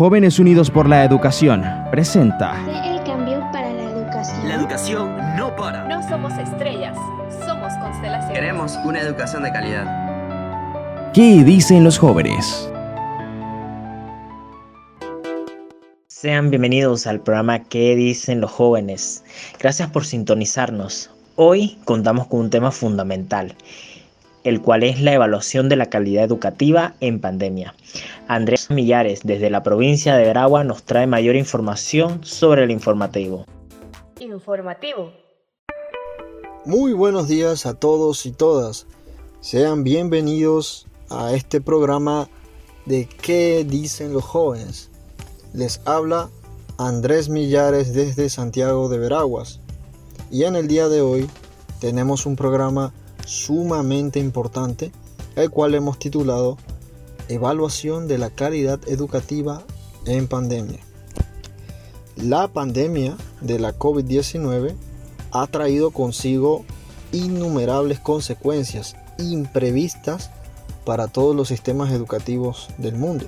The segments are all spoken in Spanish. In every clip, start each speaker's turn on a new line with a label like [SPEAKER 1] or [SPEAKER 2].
[SPEAKER 1] Jóvenes Unidos por la Educación presenta
[SPEAKER 2] el cambio para la educación.
[SPEAKER 3] La educación no para.
[SPEAKER 4] No somos estrellas, somos constelaciones.
[SPEAKER 3] Queremos una educación de calidad.
[SPEAKER 1] ¿Qué dicen los jóvenes?
[SPEAKER 5] Sean bienvenidos al programa ¿Qué dicen los jóvenes? Gracias por sintonizarnos. Hoy contamos con un tema fundamental, el cual es la evaluación de la calidad educativa en pandemia. Andrés Millares, desde la provincia de Veragua, nos trae mayor información sobre el informativo.
[SPEAKER 4] Informativo.
[SPEAKER 6] Muy buenos días a todos y todas. Sean bienvenidos a este programa de ¿Qué dicen los jóvenes? Les habla Andrés Millares desde Santiago de Veraguas. Y en el día de hoy tenemos un programa sumamente importante, el cual hemos titulado Evaluación de la calidad educativa en pandemia. La pandemia de la COVID-19 ha traído consigo innumerables consecuencias imprevistas para todos los sistemas educativos del mundo,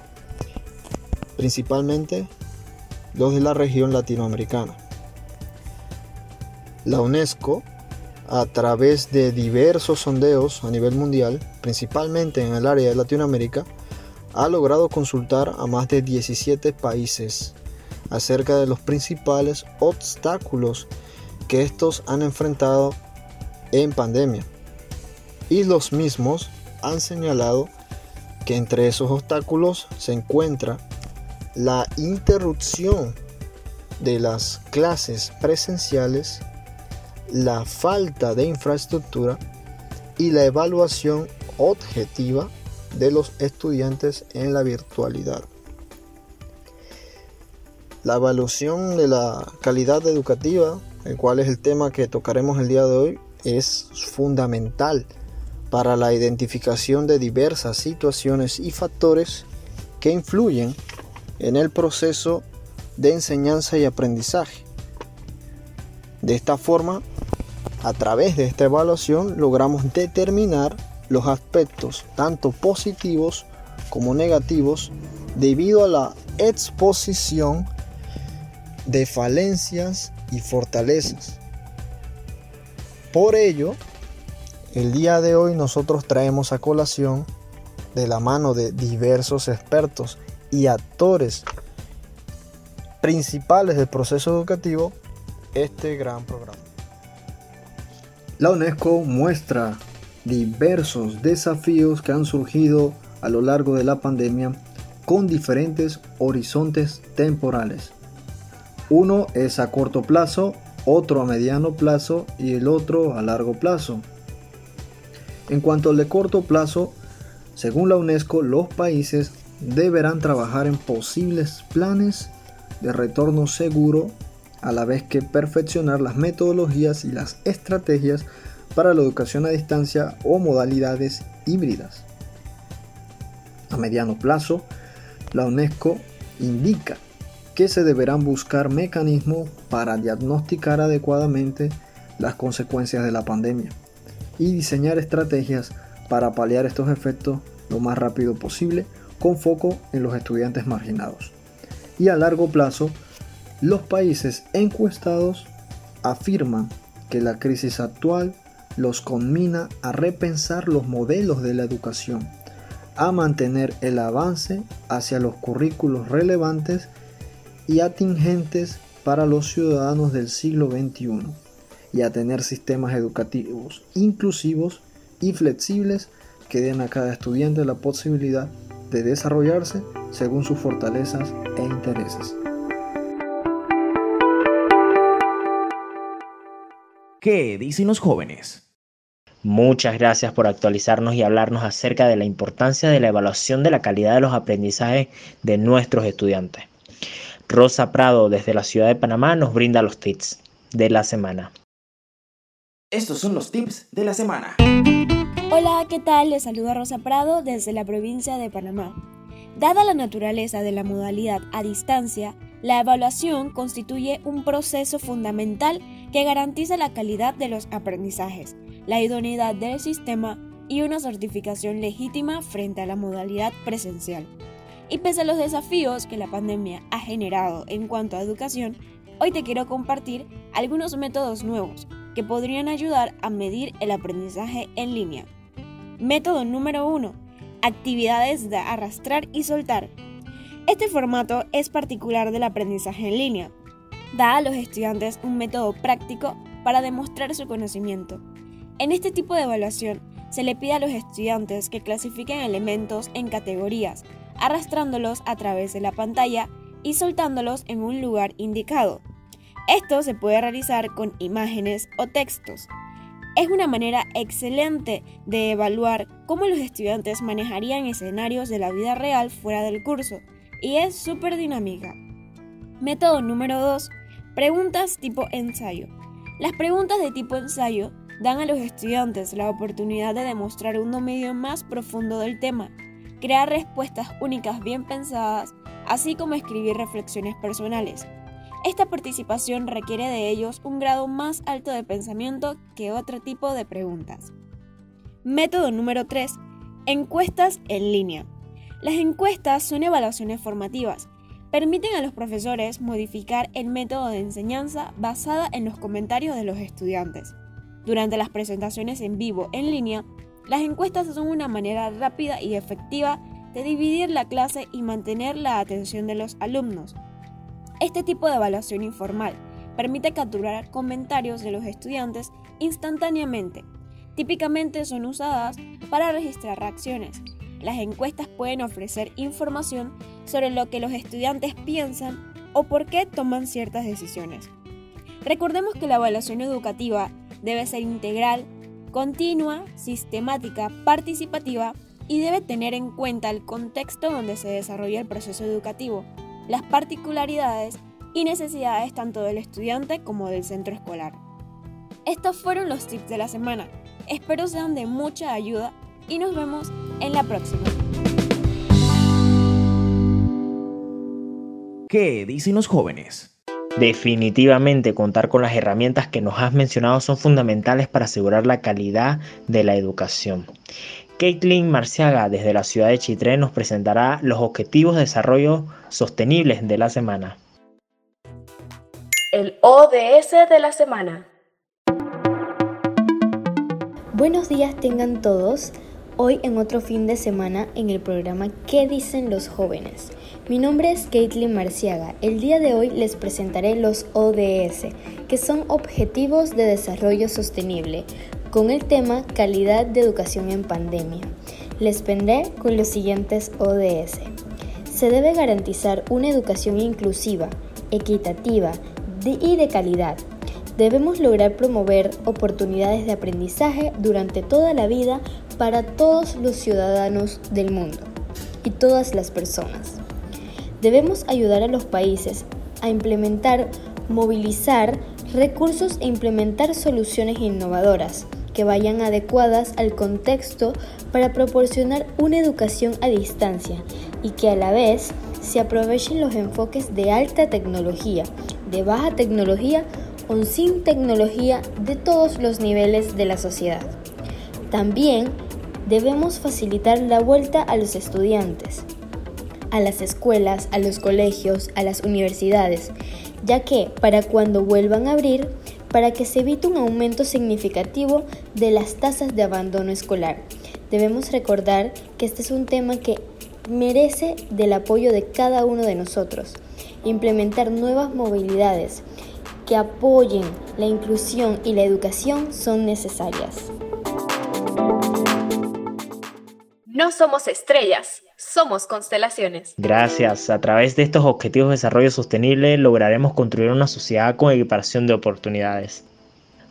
[SPEAKER 6] principalmente los de la región latinoamericana. La UNESCO, a través de diversos sondeos a nivel mundial, principalmente en el área de Latinoamérica, ha logrado consultar a más de 17 países acerca de los principales obstáculos que estos han enfrentado en pandemia. Y los mismos han señalado que entre esos obstáculos se encuentra la interrupción de las clases presenciales, la falta de infraestructura y la evaluación objetiva de los estudiantes en la virtualidad. La evaluación de la calidad educativa, el cual es el tema que tocaremos el día de hoy, es fundamental para la identificación de diversas situaciones y factores que influyen en el proceso de enseñanza y aprendizaje. De esta forma, a través de esta evaluación logramos determinar los aspectos tanto positivos como negativos debido a la exposición de falencias y fortalezas. Por ello, el día de hoy nosotros traemos a colación de la mano de diversos expertos y actores principales del proceso educativo este gran programa. La UNESCO muestra diversos desafíos que han surgido a lo largo de la pandemia con diferentes horizontes temporales. Uno es a corto plazo, otro a mediano plazo y el otro a largo plazo. En cuanto al de corto plazo, según la UNESCO, los países deberán trabajar en posibles planes de retorno seguro a la vez que perfeccionar las metodologías y las estrategias para la educación a distancia o modalidades híbridas. A mediano plazo, la UNESCO indica que se deberán buscar mecanismos para diagnosticar adecuadamente las consecuencias de la pandemia y diseñar estrategias para paliar estos efectos lo más rápido posible con foco en los estudiantes marginados. Y a largo plazo, los países encuestados afirman que la crisis actual los conmina a repensar los modelos de la educación, a mantener el avance hacia los currículos relevantes y atingentes para los ciudadanos del siglo XXI y a tener sistemas educativos inclusivos y flexibles que den a cada estudiante la posibilidad de desarrollarse según sus fortalezas e intereses.
[SPEAKER 1] ¿Qué dicen los jóvenes?
[SPEAKER 5] Muchas gracias por actualizarnos y hablarnos acerca de la importancia de la evaluación de la calidad de los aprendizajes de nuestros estudiantes. Rosa Prado desde la ciudad de Panamá nos brinda los tips de la semana.
[SPEAKER 1] Estos son los tips de la semana.
[SPEAKER 7] Hola, ¿qué tal? Les saluda Rosa Prado desde la provincia de Panamá. Dada la naturaleza de la modalidad a distancia, la evaluación constituye un proceso fundamental que garantiza la calidad de los aprendizajes, la idoneidad del sistema y una certificación legítima frente a la modalidad presencial. Y pese a los desafíos que la pandemia ha generado en cuanto a educación, hoy te quiero compartir algunos métodos nuevos que podrían ayudar a medir el aprendizaje en línea. Método número 1. Actividades de arrastrar y soltar. Este formato es particular del aprendizaje en línea. Da a los estudiantes un método práctico para demostrar su conocimiento. En este tipo de evaluación se le pide a los estudiantes que clasifiquen elementos en categorías, arrastrándolos a través de la pantalla y soltándolos en un lugar indicado. Esto se puede realizar con imágenes o textos. Es una manera excelente de evaluar cómo los estudiantes manejarían escenarios de la vida real fuera del curso y es súper dinámica. Método número 2. Preguntas tipo ensayo. Las preguntas de tipo ensayo dan a los estudiantes la oportunidad de demostrar un dominio más profundo del tema, crear respuestas únicas bien pensadas, así como escribir reflexiones personales. Esta participación requiere de ellos un grado más alto de pensamiento que otro tipo de preguntas. Método número 3. Encuestas en línea. Las encuestas son evaluaciones formativas. Permiten a los profesores modificar el método de enseñanza basada en los comentarios de los estudiantes. Durante las presentaciones en vivo en línea, las encuestas son una manera rápida y efectiva de dividir la clase y mantener la atención de los alumnos. Este tipo de evaluación informal permite capturar comentarios de los estudiantes instantáneamente. Típicamente son usadas para registrar reacciones. Las encuestas pueden ofrecer información sobre lo que los estudiantes piensan o por qué toman ciertas decisiones. Recordemos que la evaluación educativa debe ser integral, continua, sistemática, participativa y debe tener en cuenta el contexto donde se desarrolla el proceso educativo las particularidades y necesidades tanto del estudiante como del centro escolar. Estos fueron los tips de la semana. Espero sean de mucha ayuda y nos vemos en la próxima.
[SPEAKER 1] ¿Qué dicen los jóvenes?
[SPEAKER 5] Definitivamente contar con las herramientas que nos has mencionado son fundamentales para asegurar la calidad de la educación. Caitlin Marciaga desde la ciudad de Chitré nos presentará los objetivos de desarrollo sostenibles de la semana.
[SPEAKER 4] El ODS de la semana.
[SPEAKER 2] Buenos días tengan todos. Hoy en otro fin de semana en el programa ¿Qué dicen los jóvenes? Mi nombre es Caitlin Marciaga. El día de hoy les presentaré los ODS, que son Objetivos de Desarrollo Sostenible, con el tema Calidad de Educación en Pandemia. Les vendré con los siguientes ODS. Se debe garantizar una educación inclusiva, equitativa y de calidad. Debemos lograr promover oportunidades de aprendizaje durante toda la vida para todos los ciudadanos del mundo y todas las personas. Debemos ayudar a los países a implementar, movilizar recursos e implementar soluciones innovadoras que vayan adecuadas al contexto para proporcionar una educación a distancia y que a la vez se aprovechen los enfoques de alta tecnología, de baja tecnología o sin tecnología de todos los niveles de la sociedad. También debemos facilitar la vuelta a los estudiantes, a las escuelas, a los colegios, a las universidades, ya que para cuando vuelvan a abrir para que se evite un aumento significativo de las tasas de abandono escolar. Debemos recordar que este es un tema que merece del apoyo de cada uno de nosotros. Implementar nuevas movilidades que apoyen la inclusión y la educación son necesarias.
[SPEAKER 4] No somos estrellas, somos constelaciones.
[SPEAKER 5] Gracias. A través de estos objetivos de desarrollo sostenible lograremos construir una sociedad con equiparación de oportunidades.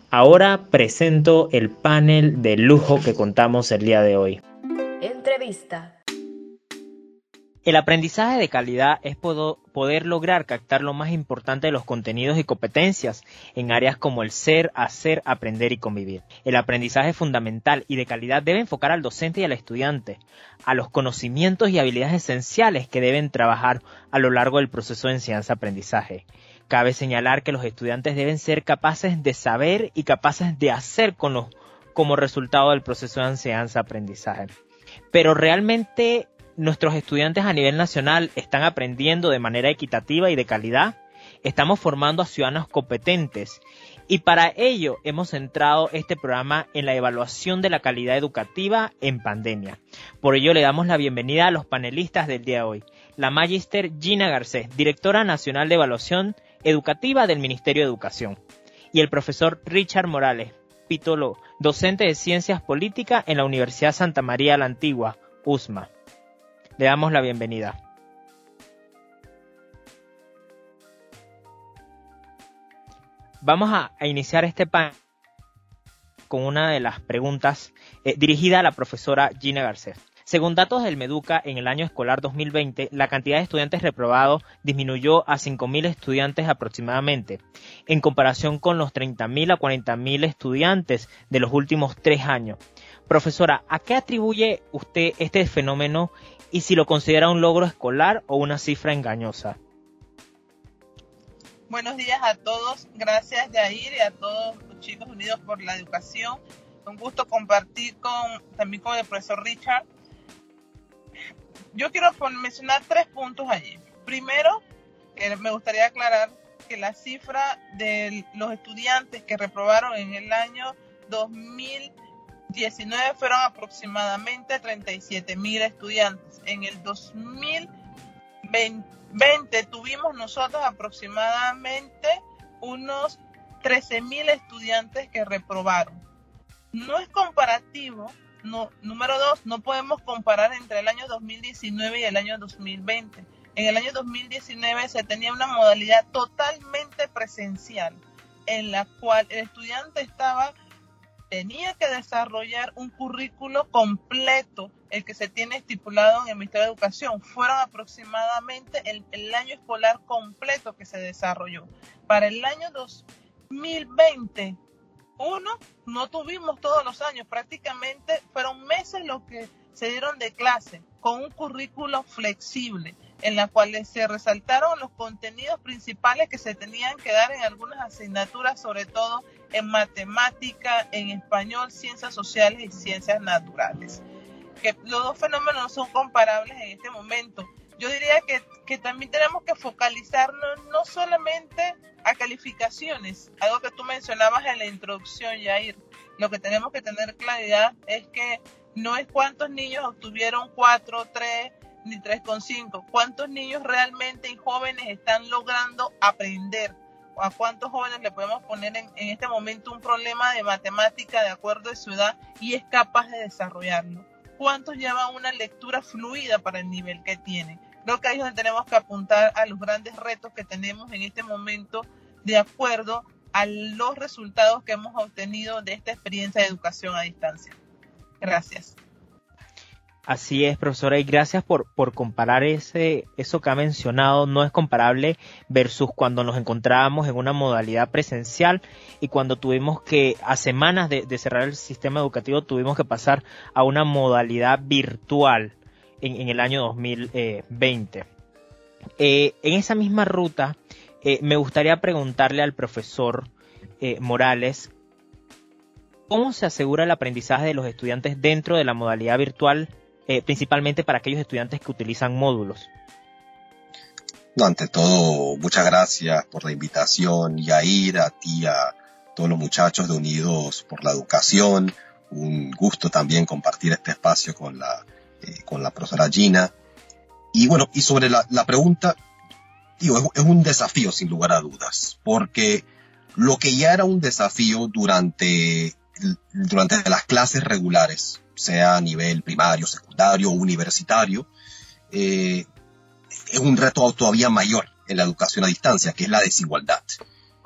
[SPEAKER 5] Ahora presento el panel de lujo que contamos el día de hoy.
[SPEAKER 4] Entrevista.
[SPEAKER 5] El aprendizaje de calidad es poder lograr captar lo más importante de los contenidos y competencias en áreas como el ser, hacer, aprender y convivir. El aprendizaje fundamental y de calidad debe enfocar al docente y al estudiante, a los conocimientos y habilidades esenciales que deben trabajar a lo largo del proceso de enseñanza-aprendizaje. Cabe señalar que los estudiantes deben ser capaces de saber y capaces de hacer como resultado del proceso de enseñanza-aprendizaje. Pero realmente nuestros estudiantes a nivel nacional están aprendiendo de manera equitativa y de calidad. Estamos formando a ciudadanos competentes y para ello hemos centrado este programa en la evaluación de la calidad educativa en pandemia. Por ello le damos la bienvenida a los panelistas del día de hoy. La Magister Gina Garcés, directora nacional de evaluación educativa del Ministerio de Educación. Y el profesor Richard Morales, Pitolo, docente de Ciencias Políticas en la Universidad Santa María la Antigua, USMA. Le damos la bienvenida. Vamos a, iniciar este panel con una de las preguntas eh, dirigida a la profesora Gina Garcés. Según datos del Meduca, en el año escolar 2020, la cantidad de estudiantes reprobados disminuyó a 5.000 estudiantes aproximadamente, en comparación con los 30.000 a 40.000 estudiantes de los últimos tres años. Profesora, ¿a qué atribuye usted este fenómeno y si lo considera un logro escolar o una cifra engañosa?
[SPEAKER 8] Buenos días a todos. Gracias, Yair, y a todos los chicos unidos por la educación. Un gusto compartir con, también con el profesor Richard. Yo quiero mencionar tres puntos allí. Primero, me gustaría aclarar que la cifra de los estudiantes que reprobaron en el año 2019 fueron aproximadamente 37 mil estudiantes. En el 2020 20 tuvimos nosotros aproximadamente unos 13 mil estudiantes que reprobaron. No es comparativo, no, número dos, no podemos comparar entre el año 2019 y el año 2020. En el año 2019 se tenía una modalidad totalmente presencial, en la cual el estudiante estaba tenía que desarrollar un currículo completo, el que se tiene estipulado en el Ministerio de Educación. Fueron aproximadamente el, año escolar completo que se desarrolló. Para el año 2020, uno, no tuvimos todos los años, prácticamente fueron meses los que se dieron de clase con un currículo flexible en la cual se resaltaron los contenidos principales que se tenían que dar en algunas asignaturas, sobre todo en matemática, en español, ciencias sociales y ciencias naturales. Que los dos fenómenos no son comparables en este momento. Yo diría que, que también tenemos que focalizarnos no solamente a calificaciones, algo que tú mencionabas en la introducción, Yair. Lo que tenemos que tener claridad es que no es cuántos niños obtuvieron 4, 3, ni 3,5. ¿Cuántos niños realmente y jóvenes están logrando aprender? ¿A cuántos jóvenes le podemos poner en, este momento un problema de matemática de acuerdo a su edad y es capaz de desarrollarlo? ¿Cuántos llevan una lectura fluida para el nivel que tienen? Creo que ahí es donde tenemos que apuntar a los grandes retos que tenemos en este momento de acuerdo a los resultados que hemos obtenido de esta experiencia de educación a distancia. Gracias.
[SPEAKER 5] Así es, profesora, y gracias por, por comparar ese, eso que ha mencionado. No es comparable versus cuando nos encontrábamos en una modalidad presencial y cuando tuvimos que, a semanas de, cerrar el sistema educativo, tuvimos que pasar a una modalidad virtual en, el año 2020. Eh, en esa misma ruta, eh, me gustaría preguntarle al profesor eh, Morales, ¿cómo se asegura el aprendizaje de los estudiantes dentro de la modalidad virtual? Eh, principalmente para aquellos estudiantes que utilizan módulos.
[SPEAKER 9] No, ante todo, muchas gracias por la invitación, y a ti, a todos los muchachos de Unidos por la Educación. Un gusto también compartir este espacio con la, eh, con la profesora Gina. Y bueno, y sobre la, pregunta, digo, es, un desafío sin lugar a dudas, porque lo que ya era un desafío durante, durante las clases regulares, sea a nivel primario, secundario o universitario, eh, es un reto todavía mayor en la educación a distancia, que es la desigualdad.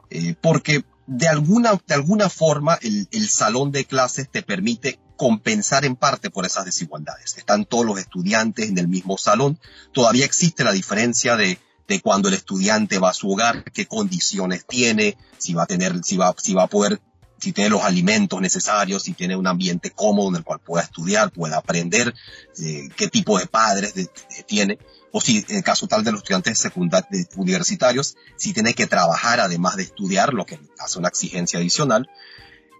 [SPEAKER 9] Eh, porque de alguna, de alguna forma el, salón de clases te permite compensar en parte por esas desigualdades. Están todos los estudiantes en el mismo salón. Todavía existe la diferencia de, de cuando el estudiante va a su hogar, qué condiciones tiene, si va a tener, si va, si va a poder si tiene los alimentos necesarios, si tiene un ambiente cómodo en el cual pueda estudiar, pueda aprender, eh, qué tipo de padres tiene, o si en el caso tal de los estudiantes secundarios universitarios, si tiene que trabajar además de estudiar, lo que hace una exigencia adicional.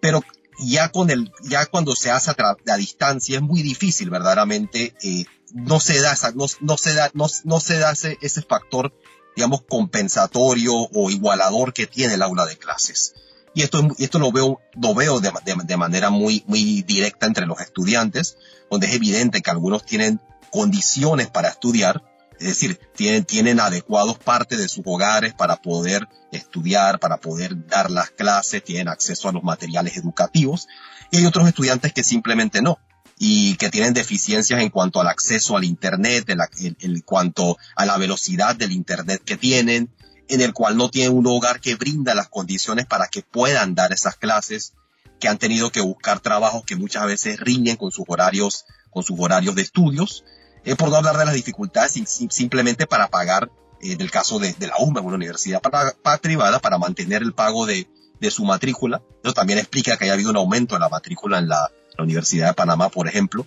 [SPEAKER 9] Pero ya con el, ya cuando se hace a, distancia es muy difícil verdaderamente, eh, no se da no, no, se da, no, no se da ese, ese, factor, digamos, compensatorio o igualador que tiene el aula de clases. Y esto, esto lo veo, lo veo de, de, de manera muy, muy directa entre los estudiantes, donde es evidente que algunos tienen condiciones para estudiar, es decir, tienen, tienen adecuados parte de sus hogares para poder estudiar, para poder dar las clases, tienen acceso a los materiales educativos. Y hay otros estudiantes que simplemente no y que tienen deficiencias en cuanto al acceso al Internet, en, cuanto a la velocidad del Internet que tienen, en el cual no tienen un hogar que brinda las condiciones para que puedan dar esas clases, que han tenido que buscar trabajos que muchas veces riñen con sus horarios, con sus horarios de estudios eh, por no hablar de las dificultades simplemente para pagar, en eh, el caso de, la UMA, una universidad privada, para mantener el pago de, su matrícula. Eso también explica que haya habido un aumento en la matrícula en la, Universidad de Panamá, por ejemplo.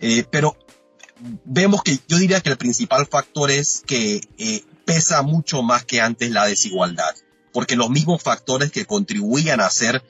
[SPEAKER 9] Eh, pero vemos que yo diría que el principal factor es que pesa mucho más que antes la desigualdad, porque los mismos factores que contribuían a hacer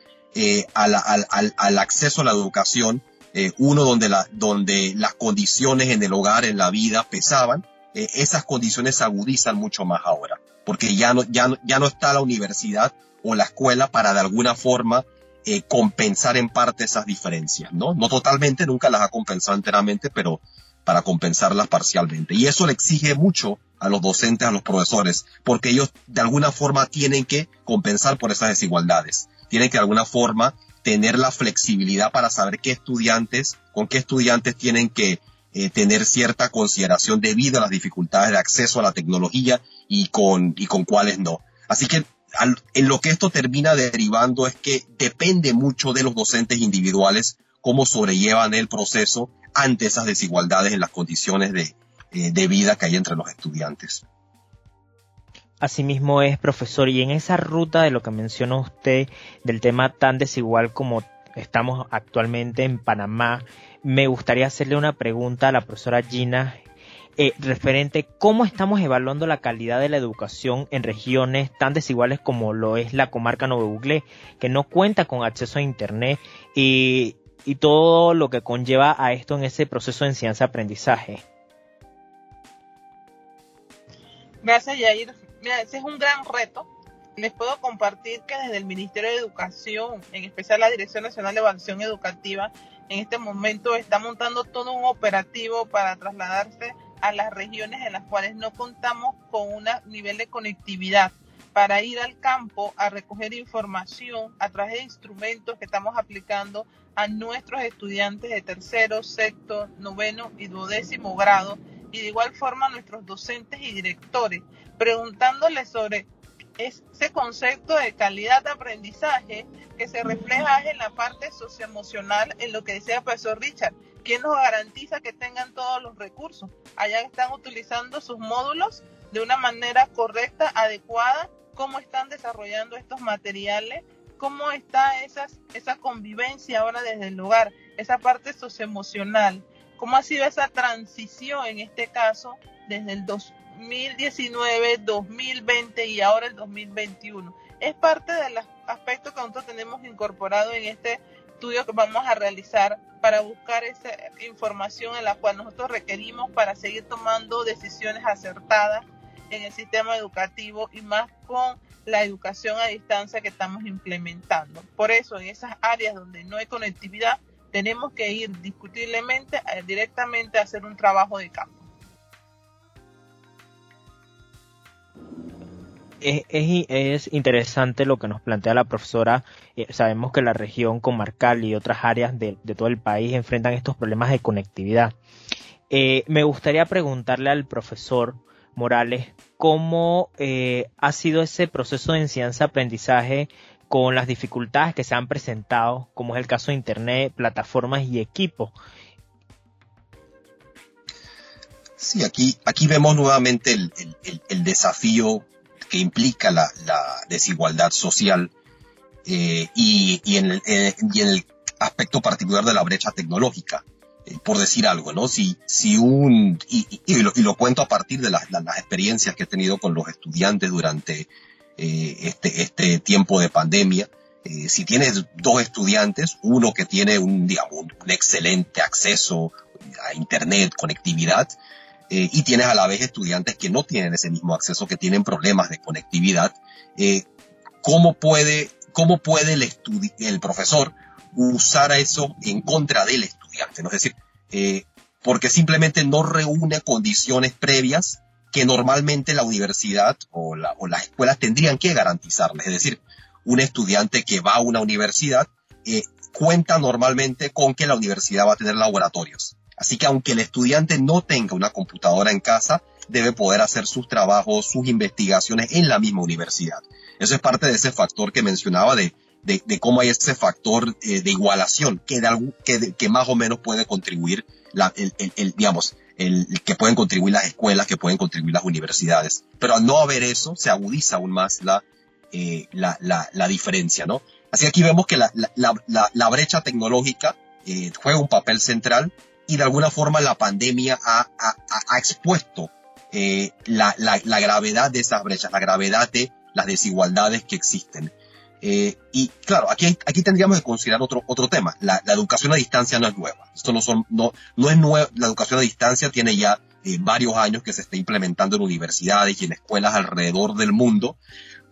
[SPEAKER 9] al, acceso a la educación eh, uno donde, la, donde las condiciones en el hogar, en la vida pesaban, eh, esas condiciones se agudizan mucho más ahora, porque ya no, ya, ya no está la universidad o la escuela para de alguna forma eh, compensar en parte esas diferencias, ¿no? No totalmente, nunca las ha compensado enteramente, pero para compensarlas parcialmente. Y eso le exige mucho a los docentes, a los profesores, porque ellos de alguna forma tienen que compensar por esas desigualdades. Tienen que de alguna forma tener la flexibilidad para saber qué estudiantes, con qué estudiantes tienen que eh, tener cierta consideración debido a las dificultades de acceso a la tecnología y con, y con cuáles no. Así que en lo que esto termina derivando es que depende mucho de los docentes individuales cómo sobrellevan el proceso ante esas desigualdades en las condiciones de, eh, de vida que hay entre los estudiantes.
[SPEAKER 5] Asimismo es profesor y en esa ruta de lo que menciona usted del tema tan desigual como estamos actualmente en Panamá, me gustaría hacerle una pregunta a la profesora Gina eh, referente cómo estamos evaluando la calidad de la educación en regiones tan desiguales como lo es la comarca Nuevo que no cuenta con acceso a Internet y, y todo lo que conlleva a esto en ese proceso de enseñanza-aprendizaje.
[SPEAKER 8] Gracias, Yair. Mira, ese es un gran reto. Les puedo compartir que desde el Ministerio de Educación, en especial la Dirección Nacional de Evaluación Educativa, en este momento está montando todo un operativo para trasladarse a las regiones en las cuales no contamos con un nivel de conectividad para ir al campo a recoger información a través de instrumentos que estamos aplicando a nuestros estudiantes de tercero, sexto, noveno y duodécimo grado y de igual forma a nuestros docentes y directores, preguntándoles sobre ese concepto de calidad de aprendizaje que se refleja en la parte socioemocional en lo que decía el profesor Richard. ¿Quién nos garantiza que tengan todos los recursos? Allá están utilizando sus módulos de una manera correcta, adecuada, cómo están desarrollando estos materiales, cómo está esa convivencia ahora desde el lugar, esa parte socioemocional. ¿Cómo ha sido esa transición en este caso desde el 2019, 2020 y ahora el 2021? Es parte de los aspectos que nosotros tenemos incorporado en este estudio que vamos a realizar para buscar esa información en la cual nosotros requerimos para seguir tomando decisiones acertadas en el sistema educativo y más con la educación a distancia que estamos implementando. Por eso, en esas áreas donde no hay conectividad, tenemos que ir discutiblemente eh, directamente a hacer un trabajo de campo.
[SPEAKER 5] Es, interesante lo que nos plantea la profesora. Eh, sabemos que la región comarcal y otras áreas de, todo el país enfrentan estos problemas de conectividad. Eh, me gustaría preguntarle al profesor Morales cómo ha sido ese proceso de enseñanza-aprendizaje con las dificultades que se han presentado, como es el caso de Internet, plataformas y equipos.
[SPEAKER 9] Sí, aquí, aquí vemos nuevamente el, desafío que implica la, desigualdad social eh, y, en el, eh, y, en el, aspecto particular de la brecha tecnológica. Eh, por decir algo, ¿no? Si, si un, y, lo, cuento a partir de las, las experiencias que he tenido con los estudiantes durante eh, este, este tiempo de pandemia. Eh, si tienes dos estudiantes, uno que tiene un, digamos, un excelente acceso a Internet, conectividad, eh, y tienes a la vez estudiantes que no tienen ese mismo acceso, que tienen problemas de conectividad, eh, ¿cómo puede, cómo puede el, el profesor usar eso en contra del estudiante? ¿no? Es decir, eh, porque simplemente no reúne condiciones previas que normalmente la universidad o, la, las escuelas tendrían que garantizarles. Es decir, un estudiante que va a una universidad eh, cuenta normalmente con que la universidad va a tener laboratorios. Así que aunque el estudiante no tenga una computadora en casa, debe poder hacer sus trabajos, sus investigaciones en la misma universidad. Eso es parte de ese factor que mencionaba de, de, cómo hay ese factor eh, de igualación que, de, que, que, más o menos puede contribuir, la, el, el, digamos, el, que pueden contribuir las escuelas, que pueden contribuir las universidades. Pero al no haber eso, se agudiza aún más la, eh, la, la, la, diferencia, ¿no? Así que aquí vemos que la, la brecha tecnológica eh, juega un papel central y de alguna forma la pandemia ha, ha, ha expuesto eh, la, gravedad de esas brechas, la gravedad de las desigualdades que existen. Eh, y claro, aquí, aquí tendríamos que considerar otro, otro tema. La, educación a distancia no es nueva. Esto no, son, no, no es nueva. La educación a distancia tiene ya eh, varios años que se está implementando en universidades y en escuelas alrededor del mundo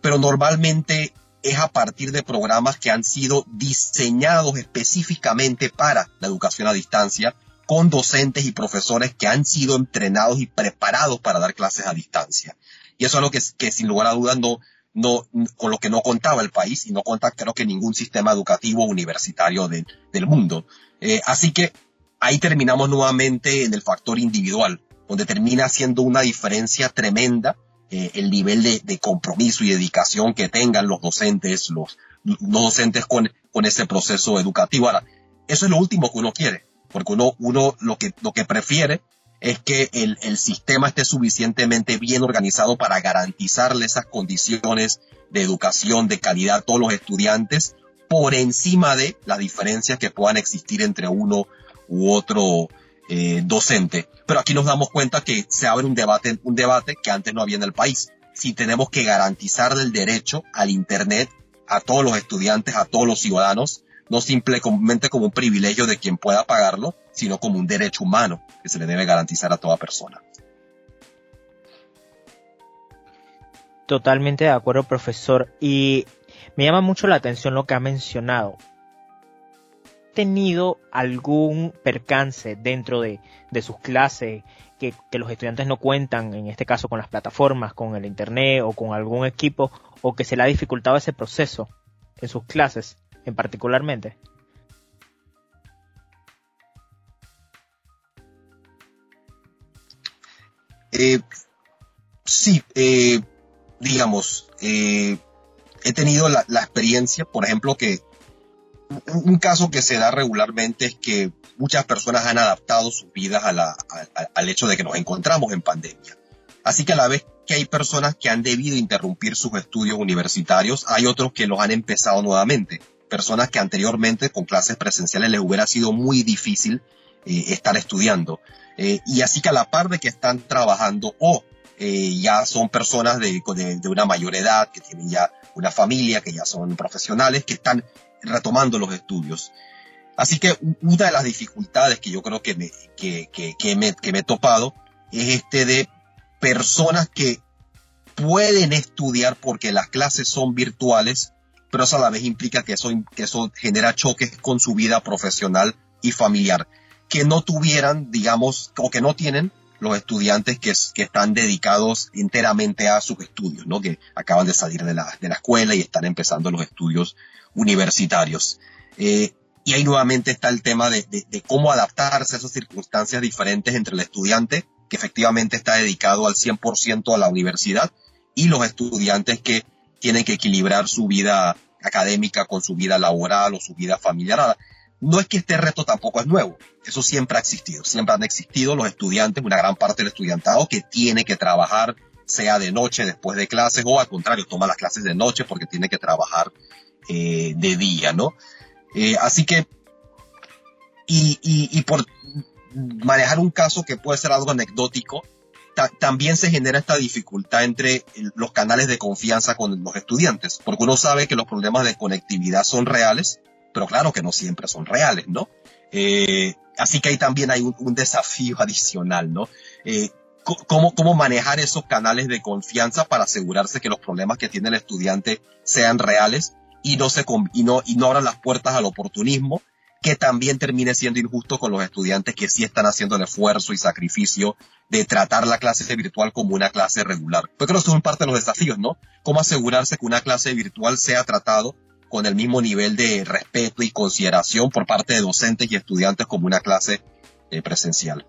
[SPEAKER 9] pero normalmente es a partir de programas que han sido diseñados específicamente para la educación a distancia, con docentes y profesores que han sido entrenados y preparados para dar clases a distancia. Y eso es lo que, que sin lugar a dudas no, no, con lo que no contaba el país y no cuenta creo que ningún sistema educativo universitario del mundo. Eh, así que ahí terminamos nuevamente en el factor individual, donde termina siendo una diferencia tremenda eh, el nivel de, compromiso y dedicación que tengan los docentes, los, docentes con, con ese proceso educativo. Ahora, eso es lo último que uno quiere, porque uno, uno lo, que, lo que prefiere es que el, el sistema esté suficientemente bien organizado para garantizarle esas condiciones de educación de calidad a todos los estudiantes por encima de las diferencias que puedan existir entre uno u otro eh, docente. Pero aquí nos damos cuenta que se abre un debate, un debate que antes no había en el país. Si tenemos que garantizar el derecho al Internet a todos los estudiantes, a todos los ciudadanos, no simplemente como un privilegio de quien pueda pagarlo, sino como un derecho humano que se le debe garantizar a toda persona.
[SPEAKER 5] Totalmente de acuerdo, profesor. Y me llama mucho la atención lo que ha mencionado tenido algún percance dentro de, sus clases que, los estudiantes no cuentan, en este caso con las plataformas, con el internet o con algún equipo, o que se le ha dificultado ese proceso en sus clases en particularmente?
[SPEAKER 9] Eh, sí, eh, digamos, eh, he tenido la, experiencia, por ejemplo, que un caso que se da regularmente es que muchas personas han adaptado sus vidas al hecho de que nos encontramos en pandemia. Así que a la vez que hay personas que han debido interrumpir sus estudios universitarios, hay otros que los han empezado nuevamente. Personas que anteriormente con clases presenciales les hubiera sido muy difícil eh, estar estudiando. Eh, y así que a la par de que están trabajando o eh, ya son personas de, de, una mayor edad, que tienen ya una familia, que ya son profesionales, que están retomando los estudios. Así que una de las dificultades que yo creo que me, que, me, que me he topado es este de personas que pueden estudiar porque las clases son virtuales, pero eso a la vez implica que eso, que eso genera choques con su vida profesional y familiar, que no tuvieran, digamos, o que no tienen los estudiantes que, están dedicados enteramente a sus estudios, ¿no? que acaban de salir de la, de la escuela y están empezando los estudios universitarios. Eh, y ahí nuevamente está el tema de, cómo adaptarse a esas circunstancias diferentes entre el estudiante, que efectivamente está dedicado al 100% a la universidad, y los estudiantes que tienen que equilibrar su vida académica con su vida laboral o su vida familiar. No es que este reto tampoco es nuevo, eso siempre ha existido, siempre han existido los estudiantes, una gran parte del estudiantado que tiene que trabajar, sea de noche después de clases o al contrario, toma las clases de noche porque tiene que trabajar eh, de día, ¿no? Eh, así que, y, y, por manejar un caso que puede ser algo anecdótico, también se genera esta dificultad entre los canales de confianza con los estudiantes, porque uno sabe que los problemas de conectividad son reales, pero claro que no siempre son reales, ¿no? Eh, así que ahí también hay un, desafío adicional, ¿no? Eh, cómo, cómo manejar esos canales de confianza para asegurarse que los problemas que tiene el estudiante sean reales y no, se, y no, y no abran las puertas al oportunismo que también termine siendo injusto con los estudiantes que sí están haciendo el esfuerzo y sacrificio de tratar la clase virtual como una clase regular. Yo creo que son parte de los desafíos, ¿no? Cómo asegurarse que una clase virtual sea tratado con el mismo nivel de respeto y consideración por parte de docentes y estudiantes como una clase eh, presencial.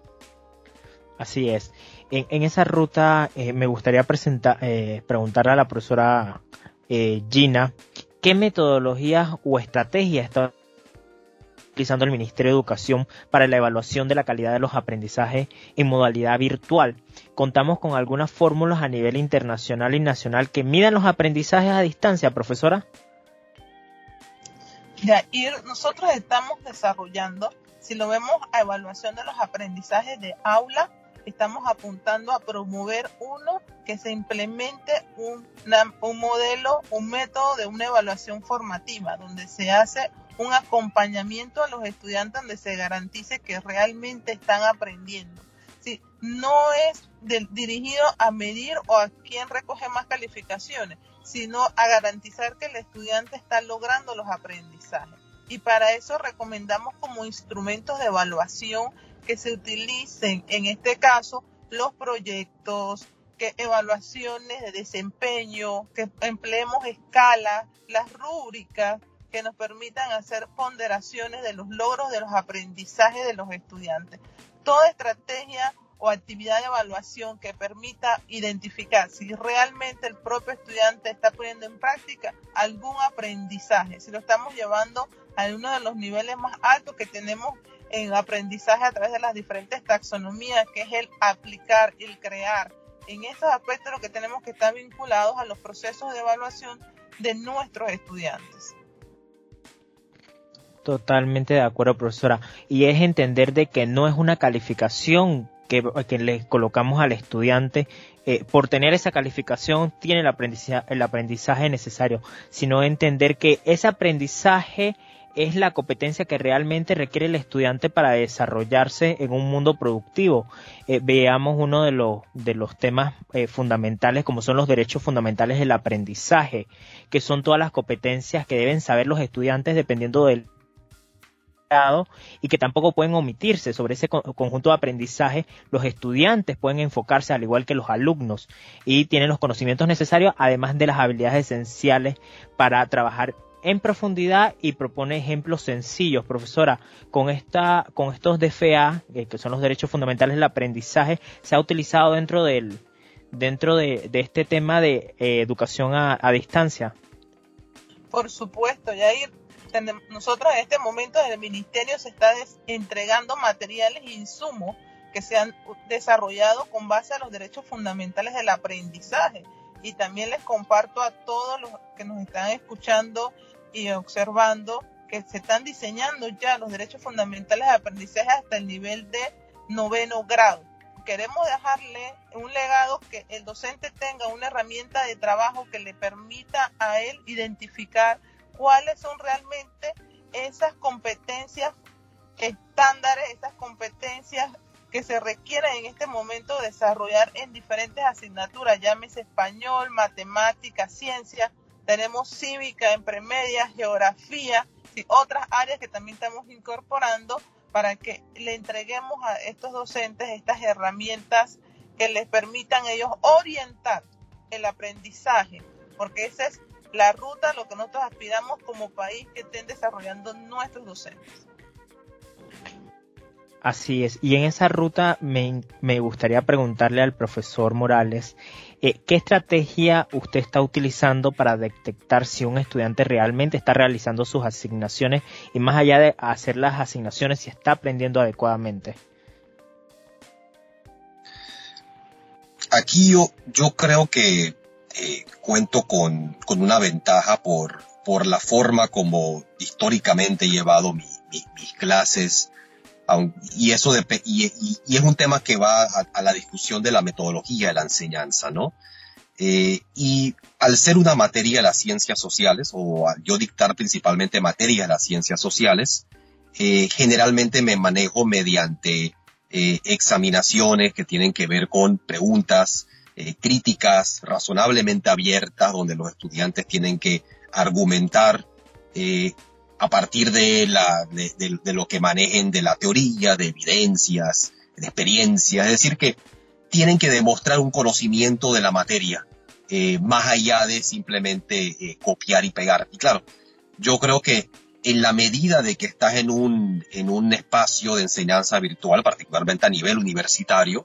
[SPEAKER 5] Así es. En, esa ruta eh, me gustaría presentar, eh, preguntarle a la profesora Gina qué metodologías o estrategias está el Ministerio de Educación para la evaluación de la calidad de los aprendizajes en modalidad virtual. Contamos con algunas fórmulas a nivel internacional y nacional que midan los aprendizajes a distancia, profesora.
[SPEAKER 8] Nosotros estamos desarrollando, si lo vemos a evaluación de los aprendizajes de aula, estamos apuntando a promover uno que se implemente un, un modelo, un método de una evaluación formativa, donde se hace un acompañamiento a los estudiantes donde se garantice que realmente están aprendiendo. Sí, no es dirigido a medir o a quién recoge más calificaciones, sino a garantizar que el estudiante está logrando los aprendizajes. Y para eso recomendamos como instrumentos de evaluación que se utilicen, en este caso, los proyectos, que evaluaciones de desempeño, que empleemos escalas, las rúbricas, que nos permitan hacer ponderaciones de los logros de los aprendizajes de los estudiantes. Toda estrategia o actividad de evaluación que permita identificar si realmente el propio estudiante está poniendo en práctica algún aprendizaje, si lo estamos llevando a uno de los niveles más altos que tenemos en aprendizaje a través de las diferentes taxonomías, que es el aplicar, el crear. En estos aspectos lo que tenemos que estar vinculados a los procesos de evaluación de nuestros estudiantes.
[SPEAKER 5] Totalmente de acuerdo, profesora. Y es entender de que no es una calificación que, que le colocamos al estudiante eh, por tener esa calificación tiene el aprendizaje, el aprendizaje necesario, sino entender que ese aprendizaje es la competencia que realmente requiere el estudiante para desarrollarse en un mundo productivo. Eh, veamos uno de los, de los temas eh, fundamentales como son los derechos fundamentales del aprendizaje, que son todas las competencias que deben saber los estudiantes dependiendo del y que tampoco pueden omitirse sobre ese conjunto de aprendizaje. Los estudiantes pueden enfocarse al igual que los alumnos y tienen los conocimientos necesarios, además de las habilidades esenciales para trabajar en profundidad y propone ejemplos sencillos. Profesora, con, esta, con estos DFA, eh, que son los derechos fundamentales del aprendizaje, se ha utilizado dentro del dentro de, este tema de eh, educación a, a, distancia.
[SPEAKER 8] Por supuesto, Yair nosotros en este momento en el ministerio se está entregando materiales e insumos que se han desarrollado con base a los derechos fundamentales del aprendizaje. Y también les comparto a todos los que nos están escuchando y observando que se están diseñando ya los derechos fundamentales de aprendizaje hasta el nivel de noveno grado. Queremos dejarle un legado que el docente tenga una herramienta de trabajo que le permita a él identificar cuáles son realmente esas competencias estándares, esas competencias que se requieren en este momento desarrollar en diferentes asignaturas, llámese español, matemática, ciencia, tenemos cívica en premedia, geografía y otras áreas que también estamos incorporando para que le entreguemos a estos docentes estas herramientas que les permitan ellos orientar el aprendizaje, porque ese es la ruta, lo que nosotros aspiramos como país que estén desarrollando nuestros docentes.
[SPEAKER 5] Así es, y en esa ruta me, gustaría preguntarle al profesor Morales, eh, ¿qué estrategia usted está utilizando para detectar si un estudiante realmente está realizando sus asignaciones y más allá de hacer las asignaciones, si está aprendiendo adecuadamente?
[SPEAKER 9] Aquí yo, yo creo que eh, cuento con, una ventaja por, por la forma como históricamente he llevado mis clases Y eso y, es un tema que va a, la discusión de la metodología de la enseñanza, ¿no? Eh, y al ser una materia de las ciencias sociales, o yo dictar principalmente materia de las ciencias sociales, eh, generalmente me manejo mediante examinaciones que tienen que ver con preguntas críticas razonablemente abiertas, donde los estudiantes tienen que argumentar a partir de, la, de, lo que manejen de la teoría, de evidencias, de experiencias, es decir, que tienen que demostrar un conocimiento de la materia, eh, más allá de simplemente eh, copiar y pegar. Y claro, yo creo que en la medida de que estás en un, en un espacio de enseñanza virtual, particularmente a nivel universitario,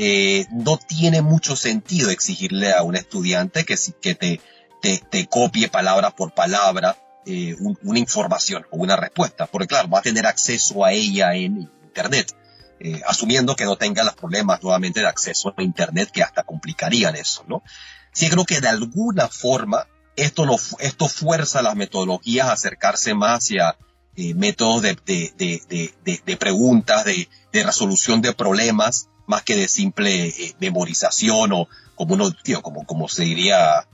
[SPEAKER 9] eh, no tiene mucho sentido exigirle a un estudiante que, que te, te, copie palabra por palabra eh, una información o una respuesta, porque claro, va a tener acceso a ella en Internet, eh, asumiendo que no tenga los problemas nuevamente de acceso a Internet que hasta complicarían eso, ¿no? Sí creo que de alguna forma esto, lo, esto fuerza a las metodologías a acercarse más hacia eh, métodos de, de, de, preguntas, de, resolución de problemas, más que de simple memorización o como uno, tío, como, como se diría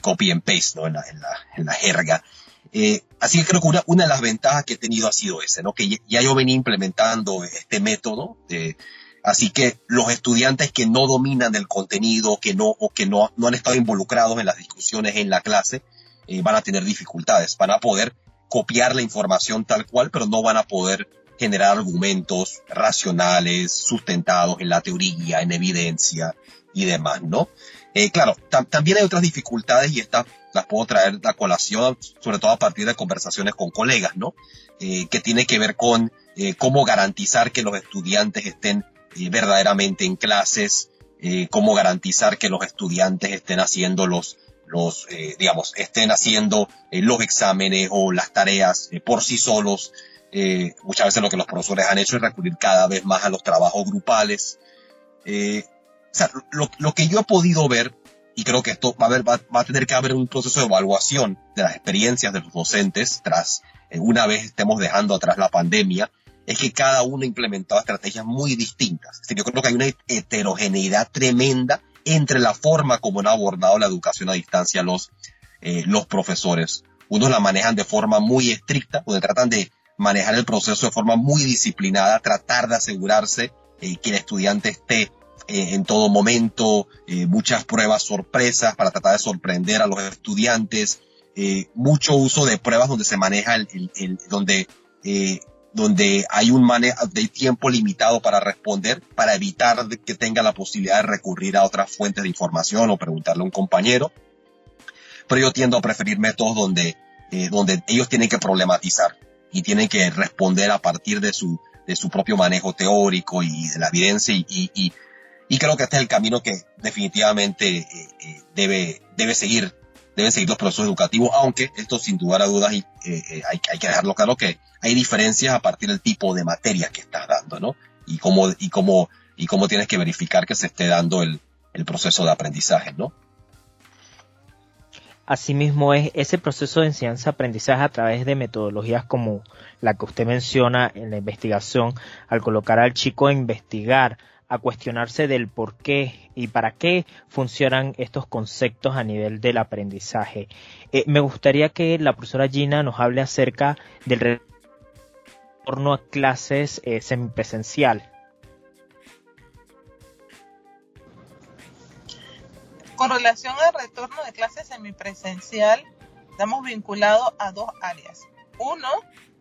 [SPEAKER 9] copy and paste, ¿no? En la, en la, en la jerga. Eh, así que creo que una, una, de las ventajas que he tenido ha sido ese, ¿no? Que ya yo venía implementando este método. así que los estudiantes que no dominan el contenido, que no, o que no, no han estado involucrados en las discusiones en la clase, eh, van a tener dificultades. Van a poder copiar la información tal cual, pero no van a poder generar argumentos racionales, sustentados en la teoría, en evidencia y demás, ¿no? Eh, claro, también hay otras dificultades y estas las puedo traer a colación, sobre todo a partir de conversaciones con colegas, ¿no? Eh, que tiene que ver con eh, cómo garantizar que los estudiantes estén verdaderamente en clases, cómo garantizar que los estudiantes estén haciendo los, los digamos, estén haciendo los exámenes o las tareas por sí solos. Muchas veces lo que los profesores han hecho es recurrir cada vez más a los trabajos grupales. o sea, lo, lo que yo he podido ver y creo que esto va a, haber, va, a tener que haber un proceso de evaluación de las experiencias de los docentes tras, eh, una vez estemos dejando atrás la pandemia, es que cada uno ha implementado estrategias muy distintas. yo creo que hay una heterogeneidad tremenda entre la forma como han abordado la educación a distancia los, eh, los profesores. Unos la manejan de forma muy estricta, donde tratan de manejar el proceso de forma muy disciplinada, tratar de asegurarse eh, que el estudiante esté eh, en todo momento, eh, muchas pruebas sorpresas para tratar de sorprender a los estudiantes, mucho uso de pruebas donde se maneja el, donde, donde hay un manejo de tiempo limitado para responder, para evitar que tenga la posibilidad de recurrir a otras fuentes de información o preguntarle a un compañero. Pero yo tiendo a preferir métodos donde, donde ellos tienen que problematizar y tienen que responder a partir de su, de su propio manejo teórico y de la evidencia y, y, y creo que este es el camino que definitivamente eh, eh, debe, debe seguir, deben seguir los procesos educativos, aunque esto sin lugar a dudas y, eh, hay, hay, que dejarlo claro que hay diferencias a partir del tipo de materia que estás dando, ¿no? Y cómo, y cómo, y cómo tienes que verificar que se esté dando el, el proceso de aprendizaje, ¿no?
[SPEAKER 5] Asimismo, es ese proceso de enseñanza-aprendizaje a través de metodologías como la que usted menciona en la investigación, al colocar al chico a investigar, a cuestionarse del por qué y para qué funcionan estos conceptos a nivel del aprendizaje. Eh, me gustaría que la profesora Gina nos hable acerca del retorno a clases eh, semipresencial.
[SPEAKER 8] Con relación al retorno de clases semipresencial, estamos vinculados a dos áreas. Uno,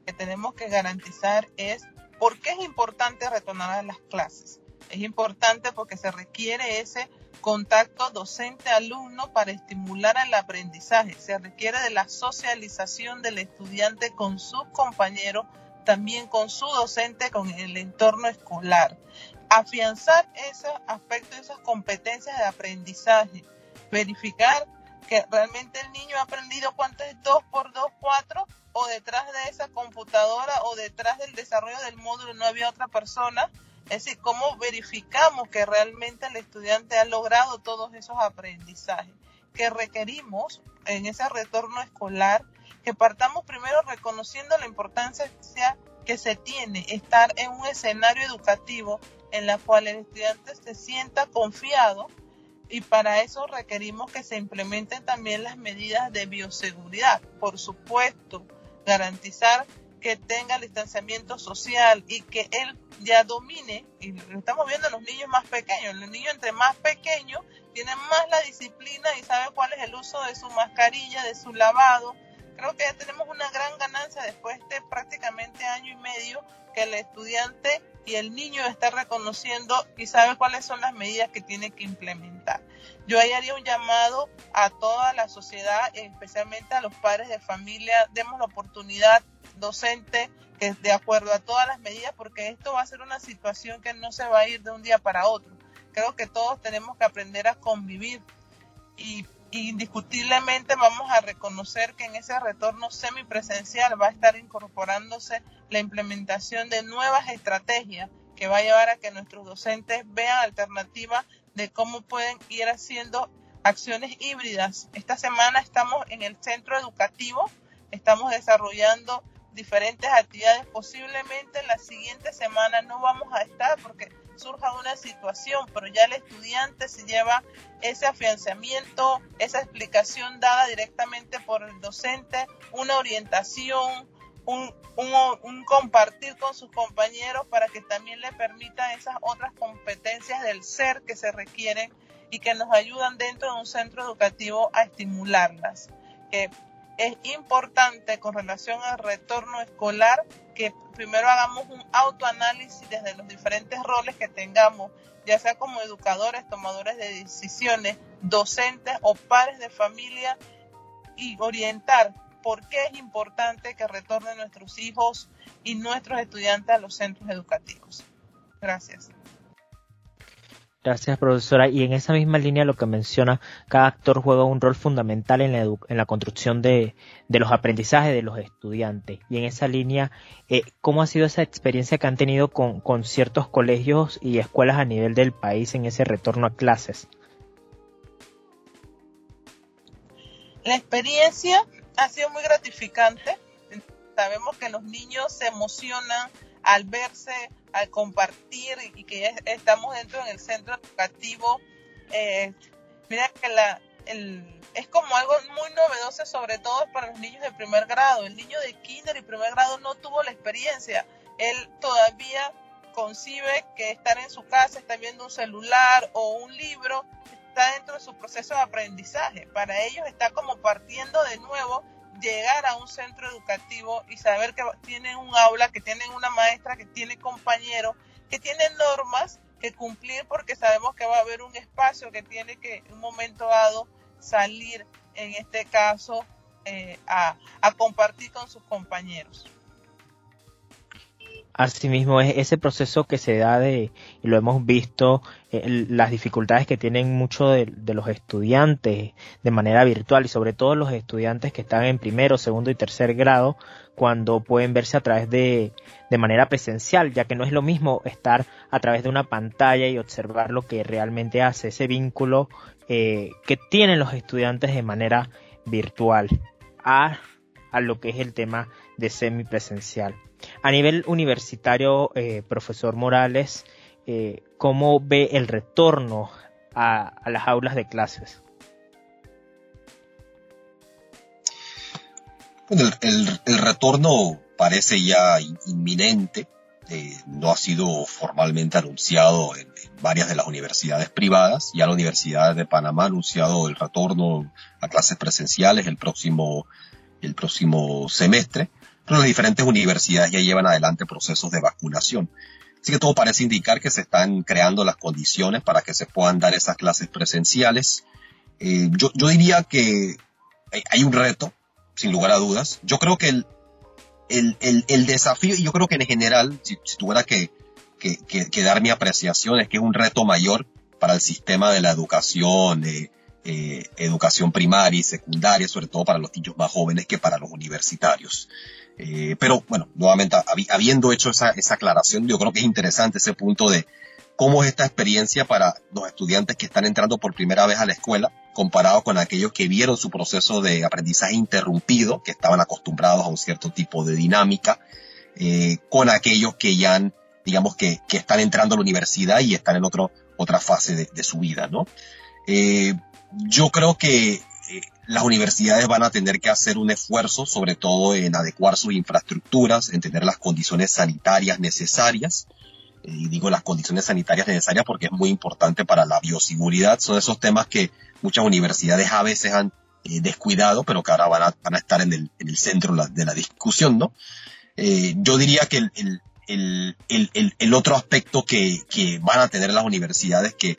[SPEAKER 8] que tenemos que garantizar es por qué es importante retornar a las clases es importante porque se requiere ese contacto docente-alumno para estimular el aprendizaje. Se requiere de la socialización del estudiante con sus compañeros, también con su docente, con el entorno escolar. Afianzar esos aspectos, esas competencias de aprendizaje. Verificar que realmente el niño ha aprendido cuánto es 2 por 2, 4 o detrás de esa computadora o detrás del desarrollo del módulo no había otra persona es decir, cómo verificamos que realmente el estudiante ha logrado todos esos aprendizajes que requerimos en ese retorno escolar, que partamos primero reconociendo la importancia que se tiene estar en un escenario educativo en la cual el estudiante se sienta confiado y para eso requerimos que se implementen también las medidas de bioseguridad. Por supuesto, garantizar que tenga distanciamiento social y que él ya domine, y lo estamos viendo en los niños más pequeños, los niños entre más pequeños tienen más la disciplina y saben cuál es el uso de su mascarilla, de su lavado. Creo que ya tenemos una gran ganancia después de prácticamente año y medio que el estudiante y el niño está reconociendo y sabe cuáles son las medidas que tiene que implementar. Yo ahí haría un llamado a toda la sociedad, especialmente a los padres de familia, demos la oportunidad docente que de acuerdo a todas las medidas, porque esto va a ser una situación que no se va a ir de un día para otro. Creo que todos tenemos que aprender a convivir y indiscutiblemente vamos a reconocer que en ese retorno semipresencial va a estar incorporándose la implementación de nuevas estrategias que va a llevar a que nuestros docentes vean alternativas de cómo pueden ir haciendo acciones híbridas. Esta semana estamos en el centro educativo, estamos desarrollando diferentes actividades. Posiblemente la siguiente semana no vamos a estar porque surja una situación, pero ya el estudiante se lleva ese afianzamiento, esa explicación dada directamente por el docente, una orientación, un, un, compartir con sus compañeros para que también le permita esas otras competencias del ser que se requieren y que nos ayudan dentro de un centro educativo a estimularlas. Es importante con relación al retorno escolar que primero hagamos un autoanálisis desde los diferentes roles que tengamos, ya sea como educadores, tomadores de decisiones, docentes o padres de familia, y orientar por qué es importante que retornen nuestros hijos y nuestros estudiantes a los centros educativos. Gracias.
[SPEAKER 5] Gracias, profesora. Y en esa misma línea lo que menciona, cada actor juega un rol fundamental en la, en la construcción de, los aprendizajes de los estudiantes. Y en esa línea, eh, ¿cómo ha sido esa experiencia que han tenido con, con ciertos colegios y escuelas a nivel del país en ese retorno a clases?
[SPEAKER 8] La experiencia ha sido muy gratificante. Sabemos que los niños se emocionan al verse, al compartir y, que estamos dentro del centro educativo. Eh, mira que la, es como algo muy novedoso, sobre todo para los niños de primer grado. El niño de kinder y primer grado no tuvo la experiencia. Él todavía concibe que estar en su casa, está viendo un celular o un libro, está dentro de su proceso de aprendizaje. Para ellos está como partiendo de nuevo llegar a un centro educativo y saber que tienen un aula, que tienen una maestra, que tiene compañeros, que tienen normas que cumplir porque sabemos que va a haber un espacio que tiene que en un momento dado salir, en este caso, eh, a, a compartir con sus compañeros.
[SPEAKER 5] Asimismo, es ese proceso que se da de, y lo hemos visto, eh, las dificultades que tienen muchos de, los estudiantes de manera virtual y sobre todo los estudiantes que están en primero, segundo y tercer grado cuando pueden verse a través de, de manera presencial, ya que no es lo mismo estar a través de una pantalla y observar lo que realmente hace ese vínculo eh, que tienen los estudiantes de manera virtual a, a lo que es el tema de semipresencial. A nivel universitario, eh, profesor Morales, eh, ¿cómo ve el retorno a, las aulas de clases?
[SPEAKER 9] Bueno, el, retorno parece ya inminente. Eh, no ha sido formalmente anunciado en, varias de las universidades privadas. Ya la Universidad de Panamá ha anunciado el retorno a clases presenciales el próximo, el próximo semestre las diferentes universidades ya llevan adelante procesos de vacunación. Así que todo parece indicar que se están creando las condiciones para que se puedan dar esas clases presenciales. Eh, yo, diría que hay un reto, sin lugar a dudas. Yo creo que el, el, desafío, y yo creo que en general, si, tuviera que, que, dar mi apreciación, es que es un reto mayor para el sistema de la educación, eh, eh, educación primaria y secundaria, sobre todo para los niños más jóvenes que para los universitarios. Eh, pero bueno, nuevamente, habiendo hecho esa, esa aclaración, yo creo que es interesante ese punto de cómo es esta experiencia para los estudiantes que están entrando por primera vez a la escuela, comparado con aquellos que vieron su proceso de aprendizaje interrumpido, que estaban acostumbrados a un cierto tipo de dinámica. eh, con aquellos que ya han, digamos que, que, están entrando a la universidad y están en otro, otra fase de, su vida, ¿no? Eh, yo creo que las universidades van a tener que hacer un esfuerzo, sobre todo en adecuar sus infraestructuras, en tener las condiciones sanitarias necesarias. Y digo las condiciones sanitarias necesarias porque es muy importante para la bioseguridad. Son esos temas que muchas universidades a veces han eh, descuidado, pero que ahora van a, van a estar en el, en el centro de la discusión, ¿no? Eh, yo diría que el otro aspecto que, que, van a tener las universidades que,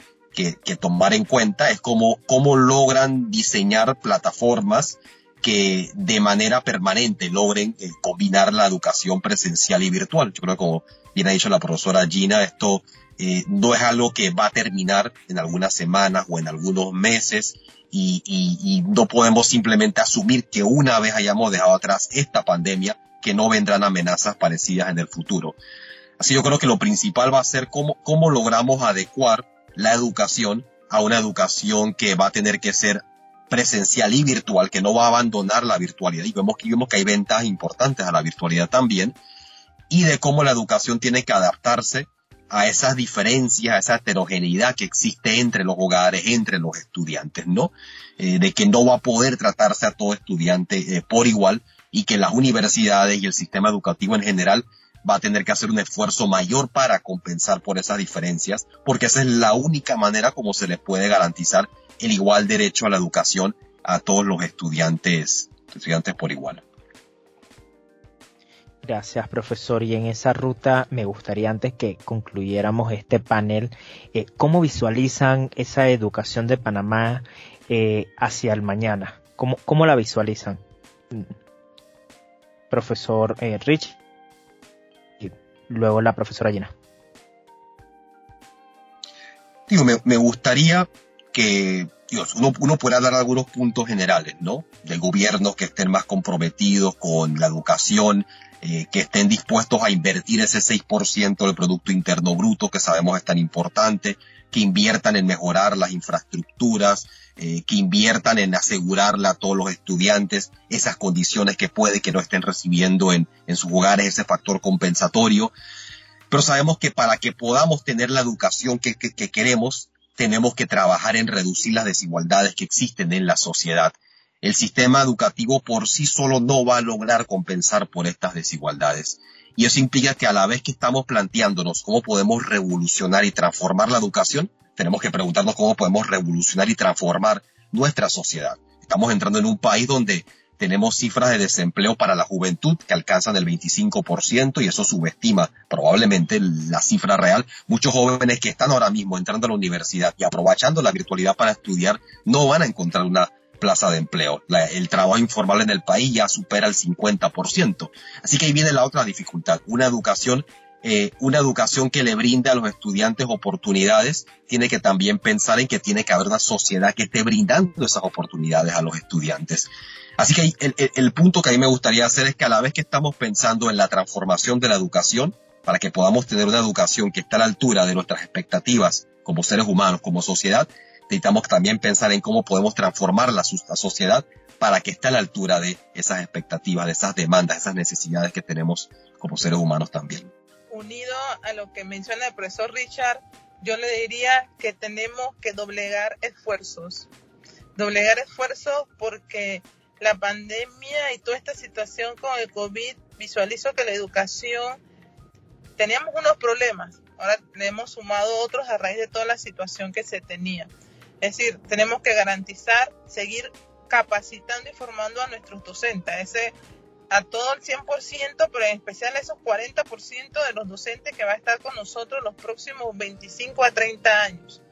[SPEAKER 9] que, tomar en cuenta es cómo, cómo logran diseñar plataformas que de manera permanente logren eh, combinar la educación presencial y virtual. Yo creo que como bien ha dicho la profesora Gina, esto eh, no es algo que va a terminar en algunas semanas o en algunos meses y, y, y no podemos simplemente asumir que una vez hayamos dejado atrás esta pandemia, que no vendrán amenazas parecidas en el futuro. Así yo creo que lo principal va a ser cómo, cómo logramos adecuar la educación a una educación que va a tener que ser presencial y virtual, que no va a abandonar la virtualidad. Y vemos que, vemos que hay ventajas importantes a la virtualidad también, y de cómo la educación tiene que adaptarse a esas diferencias, a esa heterogeneidad que existe entre los hogares, entre los estudiantes, ¿no? Eh, de que no va a poder tratarse a todo estudiante eh, por igual, y que las universidades y el sistema educativo en general va a tener que hacer un esfuerzo mayor para compensar por esas diferencias, porque esa es la única manera como se les puede garantizar el igual derecho a la educación a todos los estudiantes, estudiantes por igual.
[SPEAKER 5] Gracias, profesor. Y en esa ruta me gustaría antes que concluyéramos este panel, eh, ¿cómo visualizan esa educación de Panamá eh, hacia el mañana? ¿Cómo, cómo la visualizan? profesor eh, Rich luego la profesora Gina.
[SPEAKER 9] Digo, me, me gustaría que Dios, uno, uno pueda dar algunos puntos generales, ¿no? De gobiernos que estén más comprometidos con la educación, eh, que estén dispuestos a invertir ese 6% del Producto Interno Bruto que sabemos es tan importante, que inviertan en mejorar las infraestructuras, eh, que inviertan en asegurarle a todos los estudiantes esas condiciones que puede que no estén recibiendo en, en sus hogares, ese factor compensatorio. Pero sabemos que para que podamos tener la educación que, que, que queremos, tenemos que trabajar en reducir las desigualdades que existen en la sociedad. El sistema educativo por sí solo no va a lograr compensar por estas desigualdades. Y eso implica que a la vez que estamos planteándonos cómo podemos revolucionar y transformar la educación, tenemos que preguntarnos cómo podemos revolucionar y transformar nuestra sociedad. Estamos entrando en un país donde tenemos cifras de desempleo para la juventud que alcanzan el 25% y eso subestima probablemente la cifra real. Muchos jóvenes que están ahora mismo entrando a la universidad y aprovechando la virtualidad para estudiar no van a encontrar una plaza de empleo. El trabajo informal en el país ya supera el 50%. Así que ahí viene la otra dificultad, una educación eh, una educación que le brinde a los estudiantes oportunidades, tiene que también pensar en que tiene que haber una sociedad que esté brindando esas oportunidades a los estudiantes. Así que el, el, punto que a mí me gustaría hacer es que a la vez que estamos pensando en la transformación de la educación, para que podamos tener una educación que esté a la altura de nuestras expectativas como seres humanos, como sociedad, necesitamos también pensar en cómo podemos transformar la, sociedad para que esté a la altura de esas expectativas, de esas demandas, esas necesidades que tenemos como seres humanos también
[SPEAKER 8] unido a lo que menciona el profesor Richard, yo le diría que tenemos que doblegar esfuerzos. Doblegar esfuerzos porque la pandemia y toda esta situación con el COVID, visualizo que la educación, teníamos unos problemas, ahora le hemos sumado otros a raíz de toda la situación que se tenía. Es decir, tenemos que garantizar, seguir capacitando y formando a nuestros docentes. Ese a todo el 100%, pero en especial a esos 40% de los docentes que va a estar con nosotros los próximos 25 a 30 años.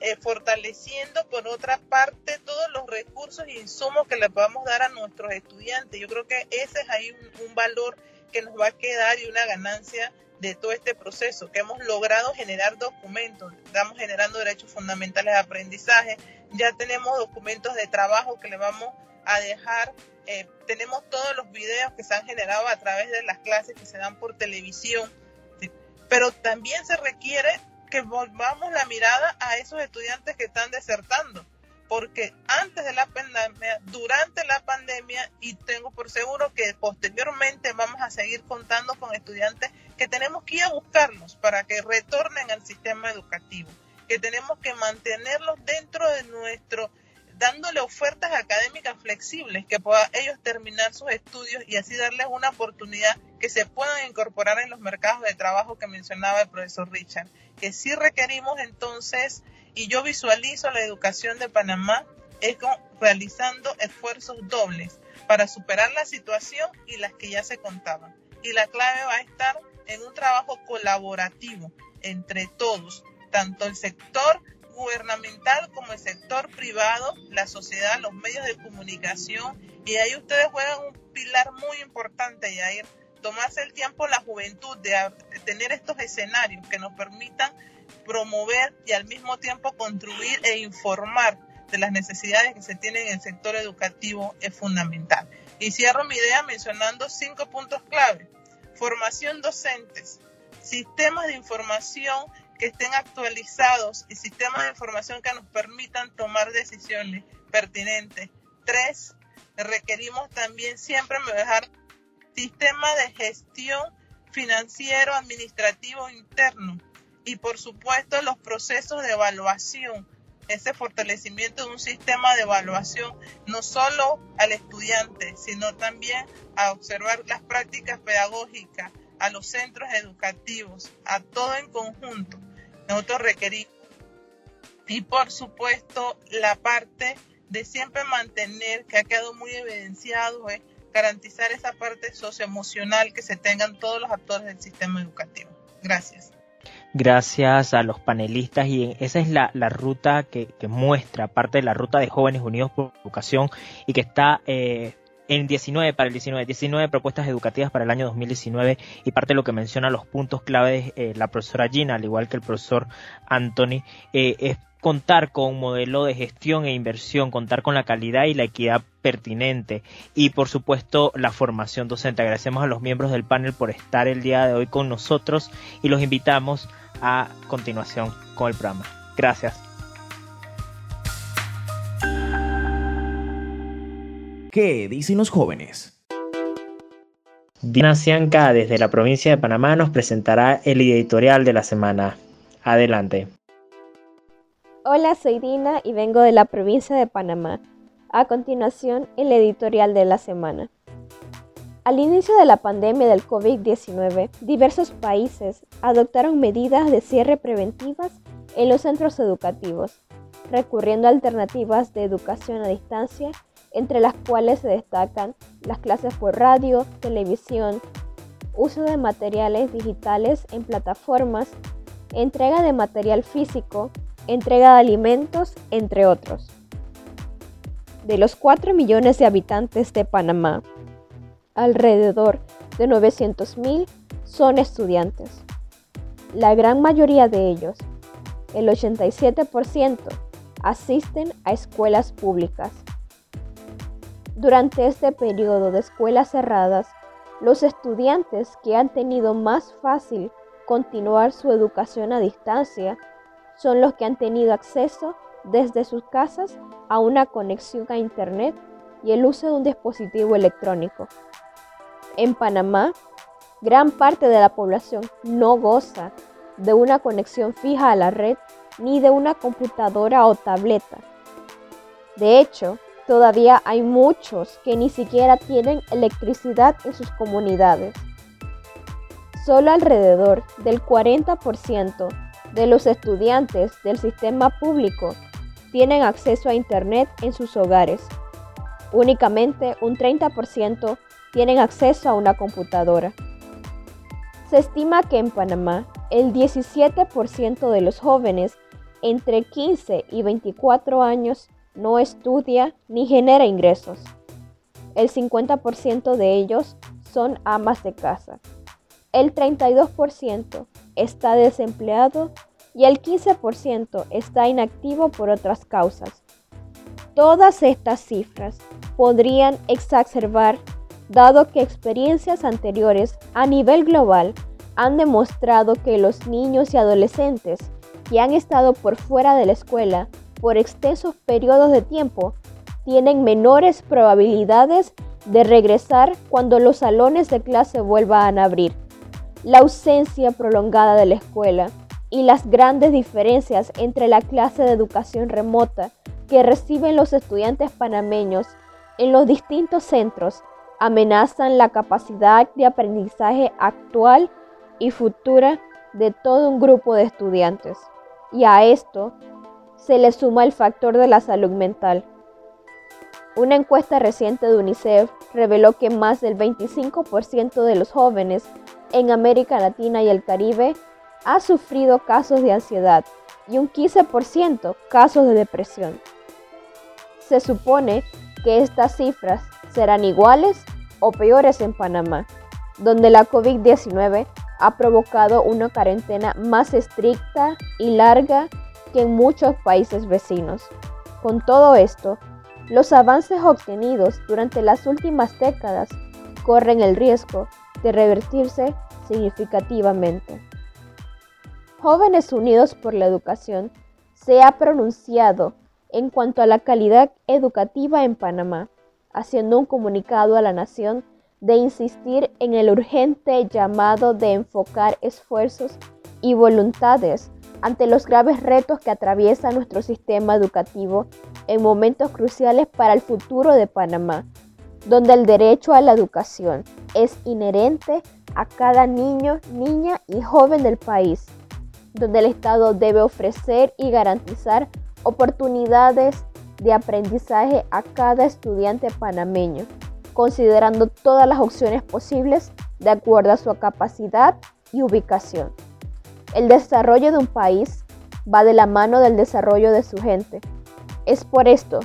[SPEAKER 8] Eh, fortaleciendo por otra parte todos los recursos e insumos que le podamos dar a nuestros estudiantes. Yo creo que ese es ahí un, un valor que nos va a quedar y una ganancia de todo este proceso, que hemos logrado generar documentos, estamos generando derechos fundamentales de aprendizaje, ya tenemos documentos de trabajo que le vamos a dejar eh, tenemos todos los videos que se han generado a través de las clases que se dan por televisión, pero también se requiere que volvamos la mirada a esos estudiantes que están desertando, porque antes de la pandemia, durante la pandemia y tengo por seguro que posteriormente vamos a seguir contando con estudiantes que tenemos que ir a buscarlos para que retornen al sistema educativo, que tenemos que mantenerlos dentro de nuestro dándole ofertas académicas flexibles que puedan ellos terminar sus estudios y así darles una oportunidad que se puedan incorporar en los mercados de trabajo que mencionaba el profesor Richard, que sí requerimos entonces, y yo visualizo la educación de Panamá es realizando esfuerzos dobles para superar la situación y las que ya se contaban. Y la clave va a estar en un trabajo colaborativo entre todos, tanto el sector gubernamental como el sector privado, la sociedad, los medios de comunicación. Y ahí ustedes juegan un pilar muy importante, Yair. Tomarse el tiempo la juventud de tener estos escenarios que nos permitan promover y al mismo tiempo contribuir e informar de las necesidades que se tienen en el sector educativo es fundamental. Y cierro mi idea mencionando cinco puntos clave. Formación docentes, sistemas de información que estén actualizados y sistemas de información que nos permitan tomar decisiones pertinentes. Tres, requerimos también siempre dejar sistema de gestión financiero, administrativo interno y por supuesto los procesos de evaluación, ese fortalecimiento de un sistema de evaluación no solo al estudiante, sino también a observar las prácticas pedagógicas, a los centros educativos, a todo en conjunto. Nosotros requerimos y por supuesto la parte de siempre mantener, que ha quedado muy evidenciado, es garantizar esa parte socioemocional que se tengan todos los actores del sistema educativo. Gracias.
[SPEAKER 5] Gracias a los panelistas y esa es la, ruta que, muestra, parte de la ruta de Jóvenes Unidos por Educación y que está eh, en 19 para el 19, 19 propuestas educativas para el año 2019 y parte de lo que menciona los puntos claves eh, la profesora Gina, al igual que el profesor Anthony, eh, es contar con un modelo de gestión e inversión, contar con la calidad y la equidad pertinente y por supuesto la formación docente. Agradecemos a los miembros del panel por estar el día de hoy con nosotros y los invitamos a continuación con el programa. Gracias.
[SPEAKER 1] ¿Qué dicen los jóvenes?
[SPEAKER 5] Dina Cianca desde la provincia de Panamá nos presentará el editorial de la semana. Adelante.
[SPEAKER 10] Hola, soy Dina y vengo de la provincia de Panamá. A continuación, el editorial de la semana. Al inicio de la pandemia del COVID-19, diversos países adoptaron medidas de cierre preventivas en los centros educativos, recurriendo a alternativas de educación a distancia entre las cuales se destacan las clases por radio, televisión, uso de materiales digitales en plataformas, entrega de material físico, entrega de alimentos, entre otros. De los 4 millones de habitantes de Panamá, alrededor de 900.000 son estudiantes. La gran mayoría de ellos, el 87%, asisten a escuelas públicas. Durante este periodo de escuelas cerradas, los estudiantes que han tenido más fácil continuar su educación a distancia son los que han tenido acceso desde sus casas a una conexión a Internet y el uso de un dispositivo electrónico. En Panamá, gran parte de la población no goza de una conexión fija a la red ni de una computadora o tableta. De hecho, Todavía hay muchos que ni siquiera tienen electricidad en sus comunidades. Solo alrededor del 40% de los estudiantes del sistema público tienen acceso a Internet en sus hogares. Únicamente un 30% tienen acceso a una computadora. Se estima que en Panamá el 17% de los jóvenes entre 15 y 24 años no estudia ni genera ingresos. El 50% de ellos son amas de casa. El 32% está desempleado y el 15% está inactivo por otras causas. Todas estas cifras podrían exacerbar dado que experiencias anteriores a nivel global han demostrado que los niños y adolescentes que han estado por fuera de la escuela por extensos periodos de tiempo tienen menores probabilidades de regresar cuando los salones de clase vuelvan a abrir. La ausencia prolongada de la escuela y las grandes diferencias entre la clase de educación remota que reciben los estudiantes panameños en los distintos centros amenazan la capacidad de aprendizaje actual y futura de todo un grupo de estudiantes. Y a esto se le suma el factor de la salud mental. Una encuesta reciente de UNICEF reveló que más del 25% de los jóvenes en América Latina y el Caribe ha sufrido casos de ansiedad y un 15% casos de depresión. Se supone que estas cifras serán iguales o peores en Panamá, donde la COVID-19 ha provocado una cuarentena más estricta y larga que en muchos países vecinos. Con todo esto, los avances obtenidos durante las últimas décadas corren el riesgo de revertirse significativamente. Jóvenes Unidos por la Educación se ha pronunciado en cuanto a la calidad educativa en Panamá, haciendo un comunicado a la nación de insistir en el urgente llamado de enfocar esfuerzos y voluntades ante los graves retos que atraviesa nuestro sistema educativo en momentos cruciales para el futuro de Panamá, donde el derecho a la educación es inherente a cada niño, niña y joven del país, donde el Estado debe ofrecer y garantizar oportunidades de aprendizaje a cada estudiante panameño considerando todas las opciones posibles de acuerdo a su capacidad y ubicación. El desarrollo de un país va de la mano del desarrollo de su gente. Es por esto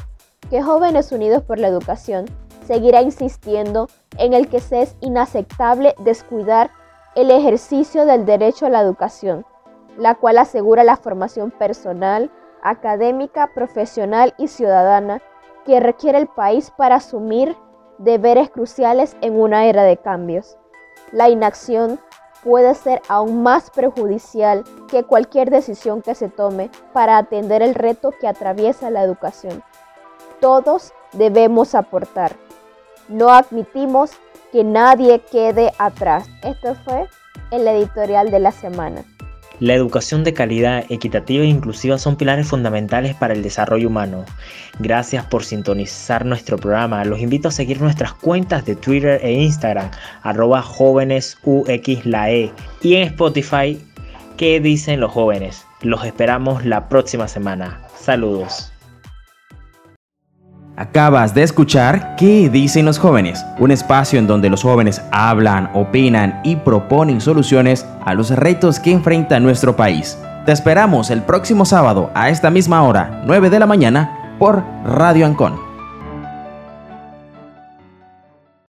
[SPEAKER 10] que Jóvenes Unidos por la Educación seguirá insistiendo en el que se es inaceptable descuidar el ejercicio del derecho a la educación, la cual asegura la formación personal, académica, profesional y ciudadana que requiere el país para asumir deberes cruciales en una era de cambios. La inacción puede ser aún más perjudicial que cualquier decisión que se tome para atender el reto que atraviesa la educación. Todos debemos aportar. No admitimos que nadie quede atrás. Esto fue el editorial de la semana.
[SPEAKER 5] La educación de calidad, equitativa e inclusiva son pilares fundamentales para el desarrollo humano. Gracias por sintonizar nuestro programa. Los invito a seguir nuestras cuentas de Twitter e Instagram, arroba jóvenesuxlae y en Spotify, ¿qué dicen los jóvenes? Los esperamos la próxima semana. Saludos.
[SPEAKER 1] Acabas de escuchar ¿Qué dicen los jóvenes? Un espacio en donde los jóvenes hablan, opinan y proponen soluciones a los retos que enfrenta nuestro país. Te esperamos el próximo sábado a esta misma hora, 9 de la mañana, por Radio Ancon